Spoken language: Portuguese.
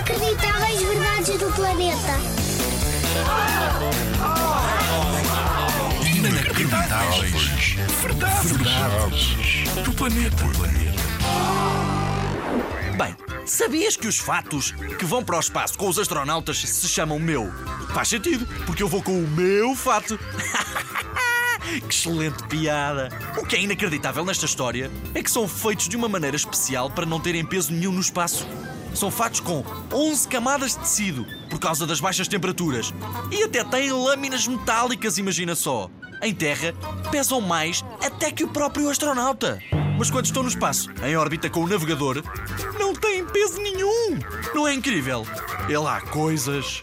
Inacreditáveis verdades do planeta. Inacreditáveis. Verdades. Verdades. Do planeta. Bem, sabias que os fatos que vão para o espaço com os astronautas se chamam meu? Faz sentido, porque eu vou com o meu fato. que excelente piada! O que é inacreditável nesta história é que são feitos de uma maneira especial para não terem peso nenhum no espaço. São fatos com 11 camadas de tecido por causa das baixas temperaturas e até têm lâminas metálicas, imagina só. Em terra, pesam mais até que o próprio astronauta. Mas quando estão no espaço, em órbita com o navegador, não têm peso nenhum. Não é incrível? É lá coisas.